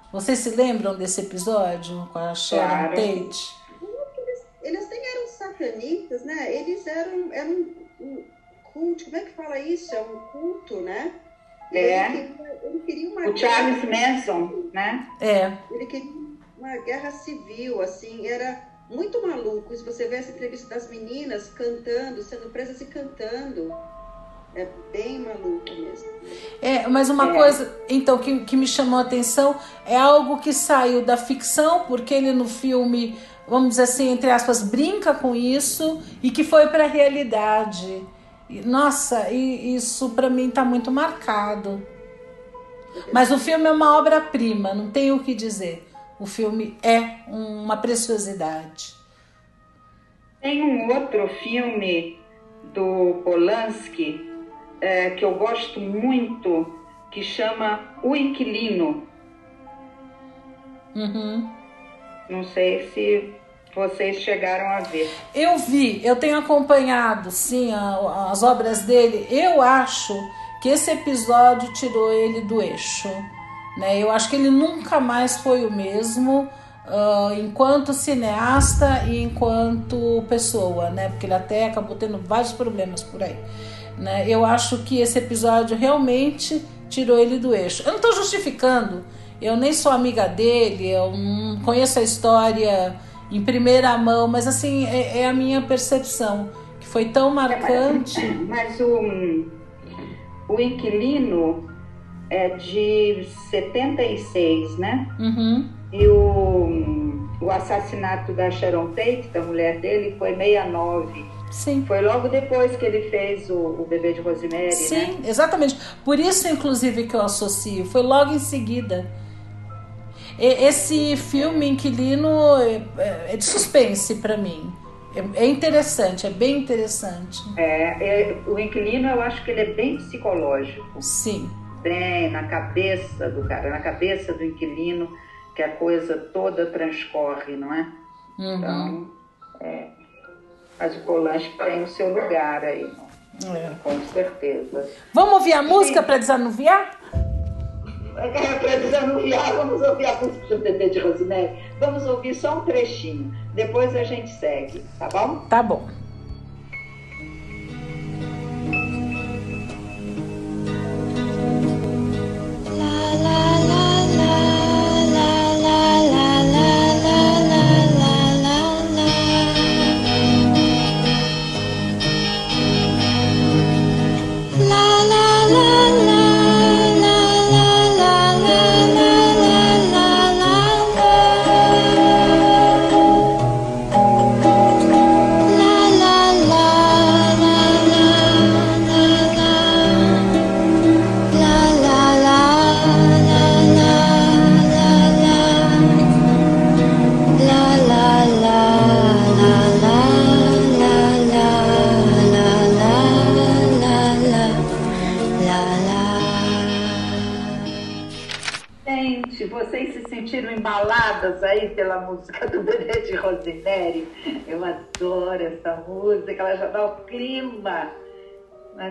Vocês se lembram desse episódio com a Sharon claro. Tate? Eles, eles nem eram satanistas, né? Eles eram, eram um culto, como é que fala isso? É um culto, né? É. Ele queria, ele queria uma o Charles Manson, né? É. Ele queria uma guerra civil, assim, era muito maluco. Se você vê essa entrevista das meninas cantando, sendo presas e cantando. É bem maluco mesmo. É, mas uma é. coisa, então, que, que me chamou a atenção é algo que saiu da ficção, porque ele no filme, vamos dizer assim, entre aspas, brinca com isso, e que foi para a realidade. Nossa, e isso para mim está muito marcado. Mas o filme é uma obra-prima, não tenho o que dizer. O filme é uma preciosidade. Tem um outro filme do Polanski é, que eu gosto muito, que chama O Inquilino. Uhum. Não sei se vocês chegaram a ver. Eu vi, eu tenho acompanhado, sim, a, as obras dele. Eu acho que esse episódio tirou ele do eixo. Né? Eu acho que ele nunca mais foi o mesmo uh, enquanto cineasta e enquanto pessoa, né? Porque ele até acabou tendo vários problemas por aí. Né? Eu acho que esse episódio realmente tirou ele do eixo. Eu não estou justificando, eu nem sou amiga dele, eu não conheço a história em primeira mão, mas assim, é, é a minha percepção, que foi tão marcante. Mas, mas o, o inquilino é de 76, né? Uhum. E o, o assassinato da Sharon Tate, da mulher dele, foi 69. Sim. Foi logo depois que ele fez o, o bebê de Rosemary, Sim, né? exatamente. Por isso, inclusive, que eu associo. Foi logo em seguida. Esse filme Inquilino é, é, é de suspense para mim. É, é interessante, é bem interessante. É, é, o Inquilino eu acho que ele é bem psicológico. Sim. Bem na cabeça do cara, na cabeça do inquilino, que a coisa toda transcorre, não é? Uhum. Então, é, mas o Polanski tem o seu lugar aí, é. com certeza. Vamos ouvir a música para desanuviar? para desanuviar, vamos ouvir a música do bebê de Rosemary. Vamos ouvir só um trechinho. Depois a gente segue, tá bom? Tá bom.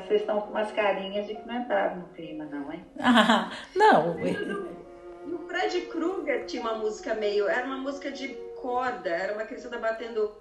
Mas vocês estão com umas carinhas de que não entraram no clima, não, hein? Ah, não. E o Fred Krueger tinha uma música meio. Era uma música de corda, era uma criança batendo.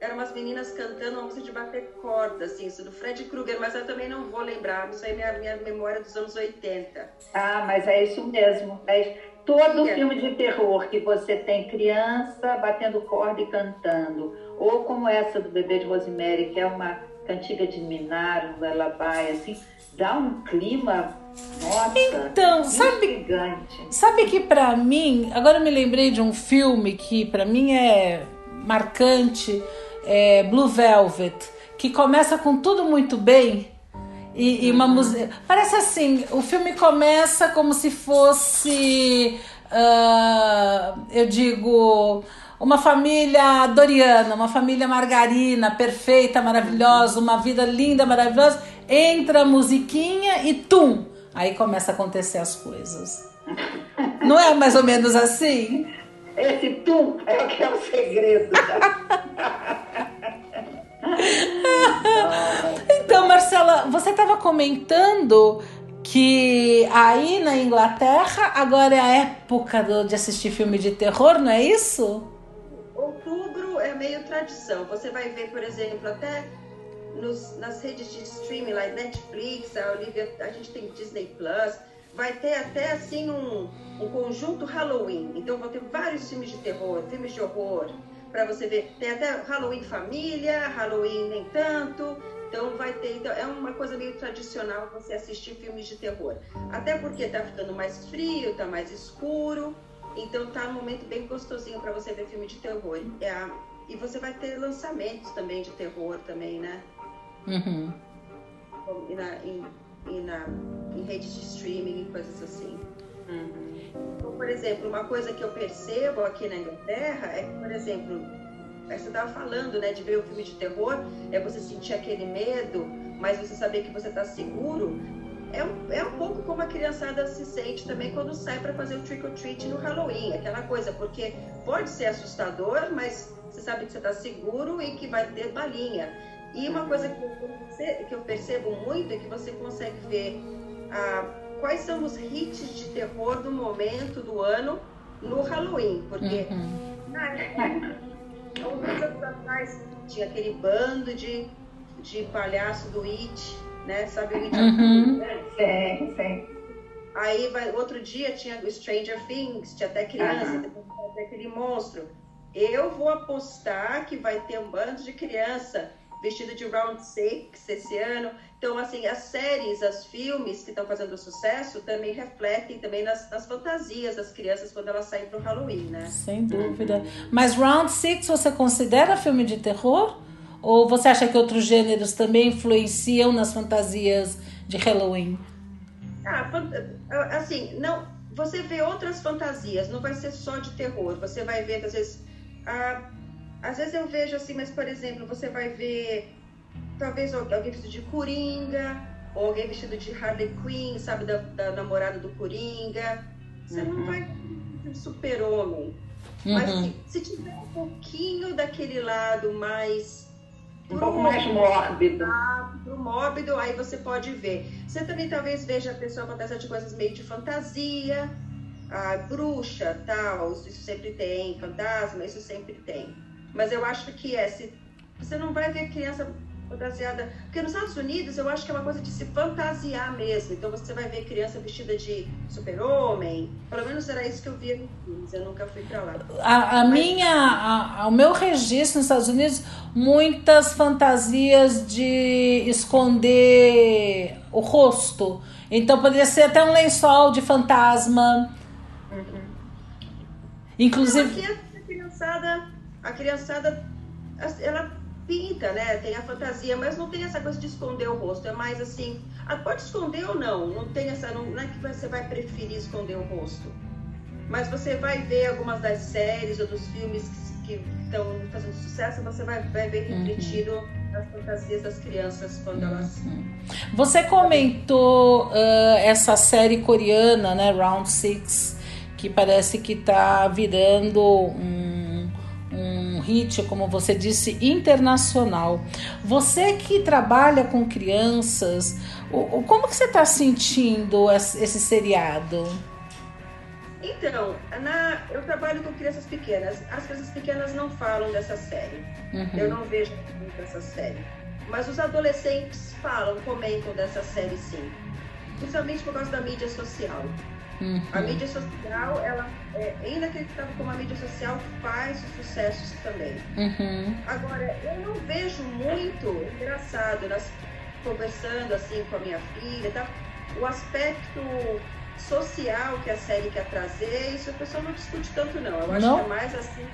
Eram umas meninas cantando uma música de bater corda, assim, isso do Fred Krueger, mas eu também não vou lembrar, isso aí é minha, minha memória dos anos 80. Ah, mas é isso mesmo. É, Todo filme de terror que você tem criança batendo corda e cantando, ou como essa do Bebê de Rosemary, que é uma cantiga de Minar, um lullaby, assim, dá um clima, nossa, então, sabe, sabe que para mim, agora eu me lembrei de um filme que para mim é marcante, é Blue Velvet, que começa com tudo muito bem, E, e uma música. Parece assim, o filme começa como se fosse. Uh, eu digo. Uma família doriana, uma família margarina, perfeita, maravilhosa, uma vida linda, maravilhosa. Entra a musiquinha e tum! Aí começa a acontecer as coisas. Não é mais ou menos assim? Esse tum é o que é o segredo. então, Marcela, você estava comentando que aí na Inglaterra agora é a época do, de assistir filme de terror, não é isso? Outubro é meio tradição. Você vai ver, por exemplo, até nos, nas redes de streaming, lá Netflix, a Olivia, a gente tem Disney Plus, vai ter até assim um, um conjunto Halloween. Então vão ter vários filmes de terror, filmes de horror, para você ver. Tem até Halloween família, Halloween nem tanto. Então vai ter, então é uma coisa meio tradicional você assistir filmes de terror. Até porque tá ficando mais frio, tá mais escuro. Então tá um momento bem gostosinho para você ver filme de terror. É a, e você vai ter lançamentos também de terror também, né? Uhum. E, na, em, e na, em redes de streaming e coisas assim. Uhum. Então, por exemplo, uma coisa que eu percebo aqui na Inglaterra é que, por exemplo, é você estava falando, né, de ver o um filme de terror, é você sentir aquele medo, mas você saber que você está seguro. É um, é um pouco como a criançada se sente também quando sai para fazer o trick or treat no Halloween, aquela coisa, porque pode ser assustador, mas você sabe que você está seguro e que vai ter balinha. E uma coisa que eu, que eu percebo muito é que você consegue ver ah, quais são os hits de terror do momento, do ano, no Halloween. Porque uhum. na, alguns anos atrás tinha aquele bando de, de palhaço do It, né? Sabe? Uhum. Sim, sim. Aí vai, outro dia tinha o Stranger Things, tinha até criança, uhum. até aquele monstro. Eu vou apostar que vai ter um bando de criança vestido de Round Six esse ano. Então, assim, as séries, os filmes que estão fazendo sucesso também refletem também nas, nas fantasias das crianças quando elas saem para o Halloween, né? Sem dúvida. Mas Round Six você considera filme de terror? Ou você acha que outros gêneros também influenciam nas fantasias de Halloween? Ah, assim, não. Você vê outras fantasias, não vai ser só de terror. Você vai ver, às vezes, ah, às vezes eu vejo assim, mas por exemplo, você vai ver talvez alguém vestido de Coringa, ou alguém vestido de Harley Quinn, sabe, da, da namorada do Coringa. Você uhum. não vai super-homem. Uhum. Mas se, se, tiver um pouquinho daquele lado mais. Um pouco mais mórbido. Pro mórbido, aí você pode ver. Você também talvez veja a pessoa fantasiada de coisas meio de fantasia, a bruxa, tal, isso, isso sempre tem, fantasma, isso sempre tem. Mas eu acho que é, se, você não vai ver criança fantasiada. Porque nos Estados Unidos eu acho que é uma coisa de se fantasiar mesmo. Então você vai ver criança vestida de super-homem. Pelo menos era isso que eu via no filmes. Eu nunca fui pra lá. A, a Mas... minha, a, o meu registro nos Estados Unidos, muitas fantasias de esconder o rosto. Então poderia ser até um lençol de fantasma. Uhum. Inclusive. Aqui a criançada a criançada, ela pinta, né? Tem a fantasia, mas não tem essa coisa de esconder o rosto. É mais assim, pode esconder ou não. Não tem essa, não, não é que você vai preferir esconder o rosto. Mas você vai ver algumas das séries ou dos filmes que estão fazendo sucesso, você vai, vai ver uhum. refletido uhum. as fantasias das crianças quando uhum. elas. Você comentou uh, essa série coreana, né, Round Six, que parece que está virando um hit, como você disse, internacional. Você que trabalha com crianças, como que você está sentindo esse seriado? Então, na, eu trabalho com crianças pequenas. As crianças pequenas não falam dessa série. Uhum. Eu não vejo muito essa série. Mas os adolescentes falam, comentam dessa série sim. Principalmente por causa da mídia social. Uhum. A mídia social, ela é inacreditável como a mídia social faz sucessos também. Uhum. Agora, eu não vejo muito, engraçado, nós conversando assim com a minha filha, tá? o aspecto social que a série quer trazer, isso a pessoa não discute tanto não. Eu acho não? que é mais assim,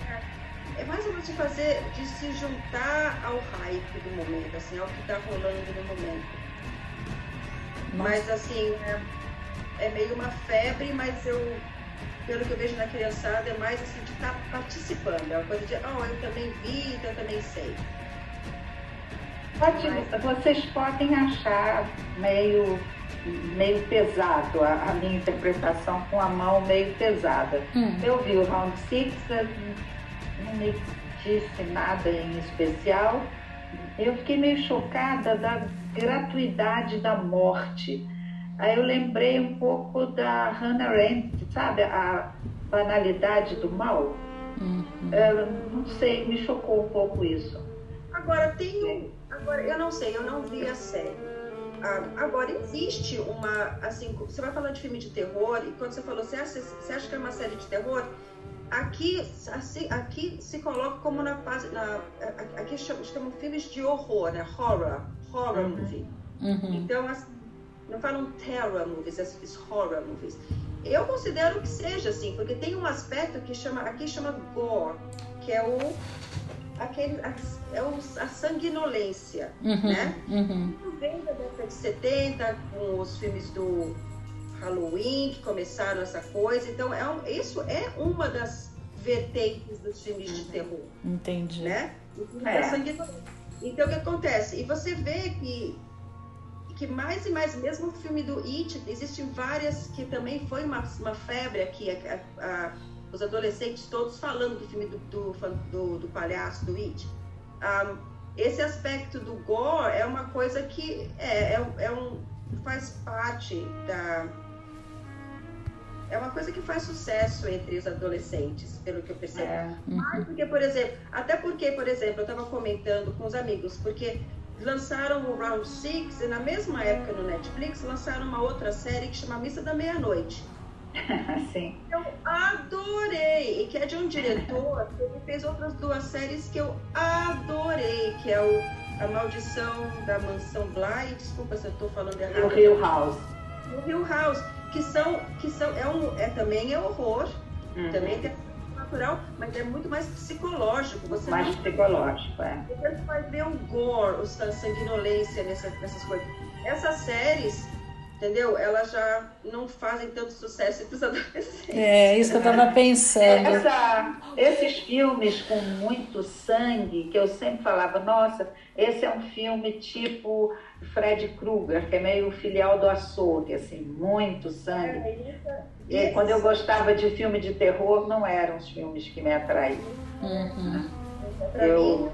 é, mais ou menos de fazer, de se juntar ao hype do momento, assim, ao que está rolando no momento. Mas assim, é, é, meio uma febre, mas eu, pelo que eu vejo na criançada, é mais assim de estar tá participando. É uma coisa de, oh, eu também vi, então eu também sei. Pode, mas... Vocês podem achar meio meio pesado, a, a, minha interpretação com a mão meio pesada. Hum. Eu vi o Round Six, não me disse nada em especial. Eu fiquei meio chocada da gratuidade da morte. Aí eu lembrei um pouco da Hannah Arendt, sabe? A banalidade do mal. Uhum. não sei, me chocou um pouco isso. Agora, tem Agora, eu não sei, eu não vi a série. Ah, agora, existe uma. Assim, você vai falando de filme de terror, e quando você falou, você acha, você acha que é uma série de terror? Aqui, assim, aqui se coloca como na fase. Na, aqui chamam, chamam filmes de horror, né? Horror. Horror uhum. movie. Uhum. Então, assim, não falam terror movies, é horror movies. Eu considero que seja assim, porque tem um aspecto que chama, aqui chama gore, que é o aquele, a, é o, a sanguinolência, uhum, né? Uhum. Vem da década de 70, com os filmes do Halloween, que começaram essa coisa. Então, é um, isso é uma das vertentes dos filmes de terror. Entendi. Né? É. Então, o que acontece? E você vê que que mais e mais, mesmo o filme do It, existem várias que também foi uma, uma febre aqui, a, a, os adolescentes todos falando do filme do, do, do, do palhaço, do It. Um, esse aspecto do gore é uma coisa que é, é, é um, faz parte da. É uma coisa que faz sucesso entre os adolescentes, pelo que eu percebo. É. Uhum. porque, por exemplo, até porque, por exemplo, eu estava comentando com os amigos, porque lançaram o Round Six e na mesma época no Netflix lançaram uma outra série que chama Missa da Meia-Noite. Sim. Eu adorei. E que é de um diretor que ele fez outras duas séries que eu adorei, que é o A Maldição da Mansão Bly. Desculpa se eu estou falando errado. O Hill House. O Hill House, que são, que são, é um, é também é horror, uhum. também tem natural, mas é muito mais psicológico. Você mais não... psicológico, é. Você vai ver o gore, a sanguinolência nessas, nessas coisas. Essas séries entendeu? Elas já não fazem tanto sucesso entre os adolescentes. É, isso que eu estava pensando. Essa, esses filmes com muito sangue, que eu sempre falava, nossa, esse é um filme tipo Fred Krueger, que é meio filial do açougue, assim, muito sangue. É, e quando eu gostava de filme de terror, não eram os filmes que me atraíam. Uhum. Eu,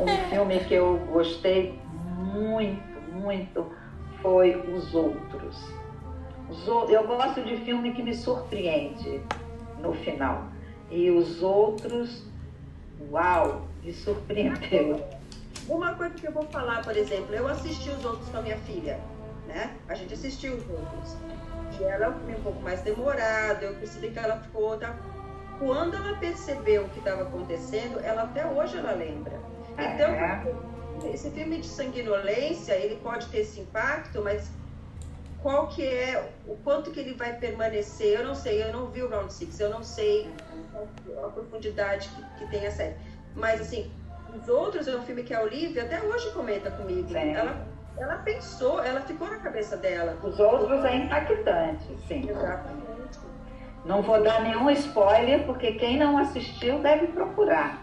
um filme que eu gostei muito, muito foi Os Outros. Os, eu gosto de filme que me surpreende no final. E Os Outros, uau, me surpreendeu. Uma coisa que eu vou falar, por exemplo, eu assisti Os Outros com a minha filha, né? A gente assistiu Os Outros. E ela foi um pouco mais demorada, eu percebi que ela ficou... Quando ela percebeu o que estava acontecendo, ela até hoje ela lembra. Então, é esse filme de sanguinolência, ele pode ter esse impacto, mas qual que é, o quanto que ele vai permanecer, eu não sei, eu não vi o Round Six, eu não sei a profundidade que, que tem a série. Mas, assim, os outros é um filme que a Olivia até hoje comenta comigo. Ela, ela pensou, ela ficou na cabeça dela. Os outros é impactante, sim. Exatamente. Não vou dar nenhum spoiler, porque quem não assistiu deve procurar.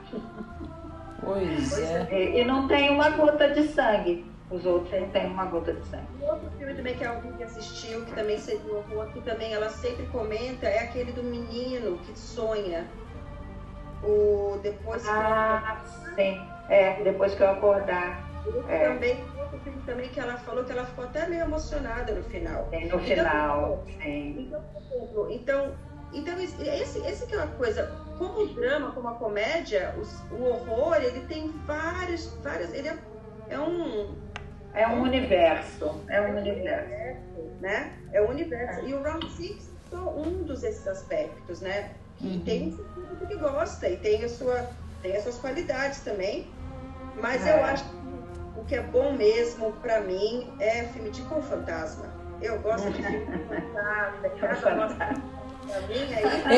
Pois é. E, e não tem uma gota de sangue. Os outros não tem uma gota de sangue. Outro filme também que alguém que assistiu, que também seria um horror, que também ela sempre comenta, é aquele do menino que sonha. O depois Ah, eu... sim. É, depois que eu acordar. É. Também, também que ela falou que ela ficou até meio emocionada no final. Sim, no então, final, sim. Então, então então, esse, esse que é uma coisa, como o drama, como a comédia, os, o horror, ele tem vários, várias, ele é, é um... É um universo, é um universo. Né? É um universo. E o Round Six é um dos esses aspectos, né? E uhum. tem um que gosta e tem, a sua, tem as suas qualidades também. Mas é. eu acho que é bom mesmo para mim é filme de com fantasma. Eu gosto de filme com fantasma, cada nossa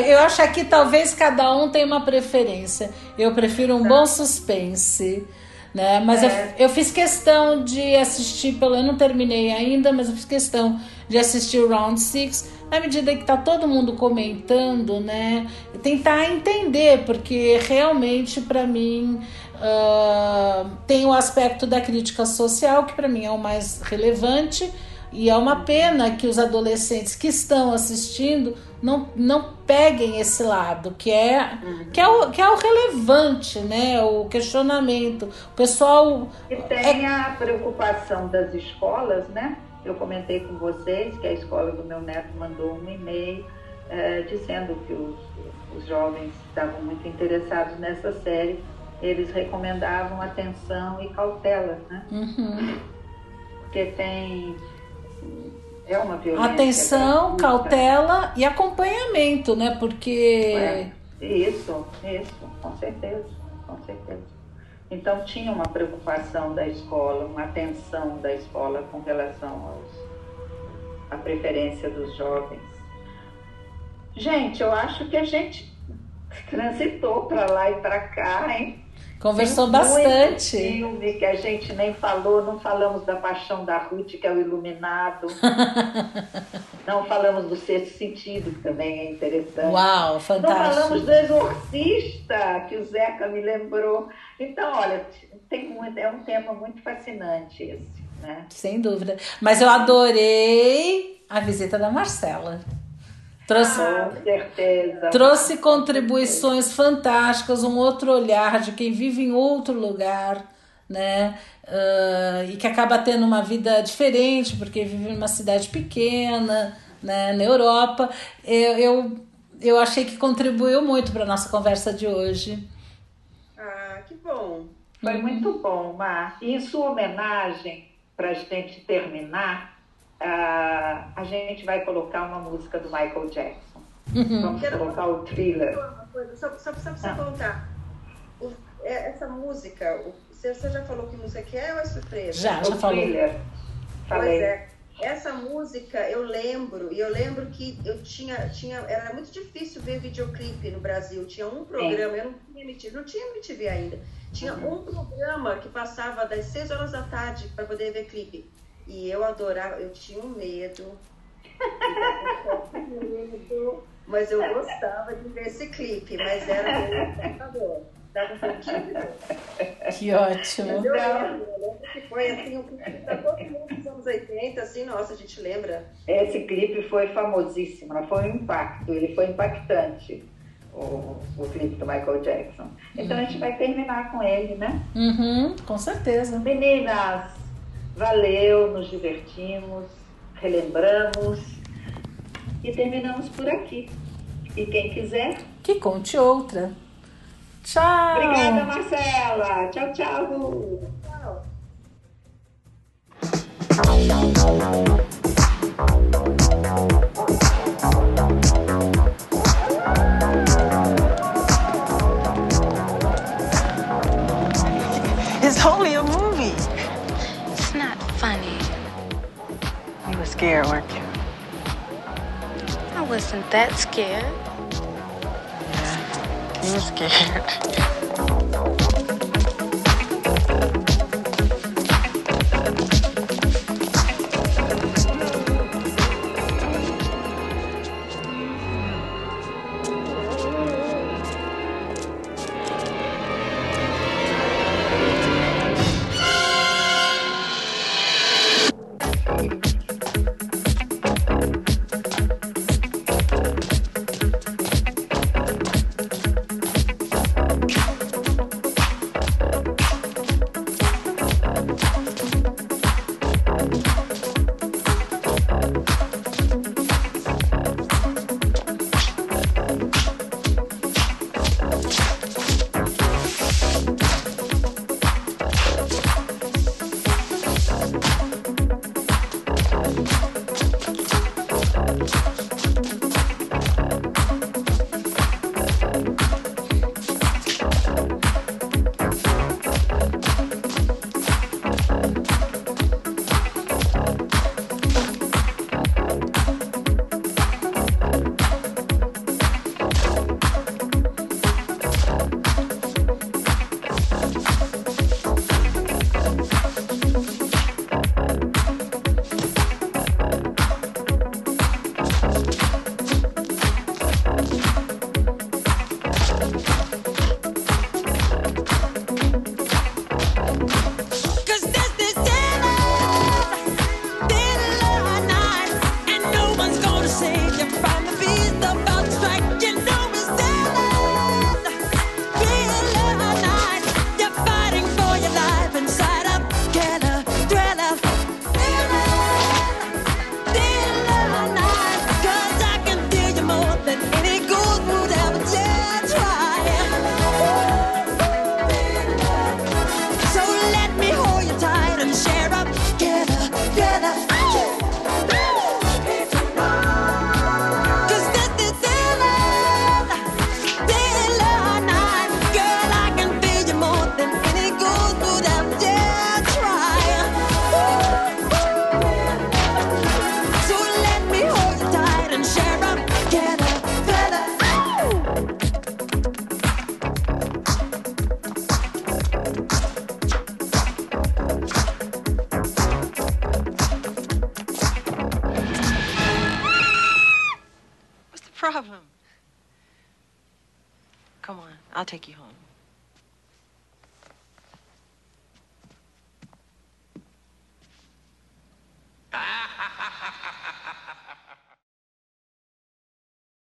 eu acho que talvez cada um tenha uma preferência. Eu prefiro um bom suspense. Né? Mas é. eu, eu fiz questão de assistir, pelo eu não terminei ainda, mas eu fiz questão de assistir o Round Six na medida que tá todo mundo comentando, né? Tentar entender, porque realmente para mim uh, tem o aspecto da crítica social que para mim é o mais relevante e é uma pena que os adolescentes que estão assistindo não, não peguem esse lado, que é, que, é o, que é o relevante, né? O questionamento. O pessoal. E tem é... a preocupação das escolas, né? Eu comentei com vocês que a escola do meu neto mandou um e-mail é, dizendo que os, os jovens estavam muito interessados nessa série. Eles recomendavam atenção e cautela, né? Uhum. Porque tem é uma violência. Atenção, cautela e acompanhamento, né? Porque. É, isso, isso, com certeza, com certeza. Então tinha uma preocupação da escola, uma atenção da escola com relação aos, à preferência dos jovens. Gente, eu acho que a gente transitou para lá e para cá, hein? Conversou Tem bastante. filme que a gente nem falou, não falamos da Paixão da Ruth, que é o Iluminado. não falamos do Sexto Sentido, que também é interessante. Uau, fantástico. Não falamos do Exorcista, que o Zeca me lembrou. Então, olha, tem muito, é um tema muito fascinante esse, né? Sem dúvida. Mas eu adorei a visita da Marcela. Trouxe, ah, certeza. trouxe contribuições fantásticas, um outro olhar de quem vive em outro lugar, né? Uh, e que acaba tendo uma vida diferente, porque vive em uma cidade pequena, né? na Europa. Eu, eu, eu achei que contribuiu muito para a nossa conversa de hoje. Ah, que bom. Foi muito bom, Mar. E em sua homenagem, para a gente terminar, uh, a gente vai colocar uma música do Michael Jackson. Uhum. Vamos Quero colocar o thriller. Só, só, só você ah. contar. O, é, essa música, o, você, você já falou que música que é ou é surpresa? Já, já o falou. Thriller. Falei. Pois é. Essa música eu lembro, e eu lembro que eu tinha, tinha, era muito difícil ver videoclipe no Brasil. Tinha um programa, Sim. eu não tinha MTV, não tinha MTV ainda. Tinha uhum. um programa que passava das 6 horas da tarde para poder ver clipe. E eu adorava, eu tinha um medo, medo mas eu gostava de ver esse clipe, mas era meio Dava um pouquinho de dor. Que ótimo. Mas eu lembro, eu lembro que foi assim, um clipe da todo mundo dos anos 80, assim, nossa, a gente lembra. Esse clipe foi famosíssimo, foi um impacto, ele foi impactante. O, o clipe do Michael Jackson. Então uhum. a gente vai terminar com ele, né? Uhum, com certeza. Meninas, Valeu, nos divertimos, relembramos e terminamos por aqui. E quem quiser. Que conte outra. Tchau. Obrigada, Marcela. Tchau, tchau. Tchau. Scared, weren't you? I wasn't that scared. Yeah, you were scared.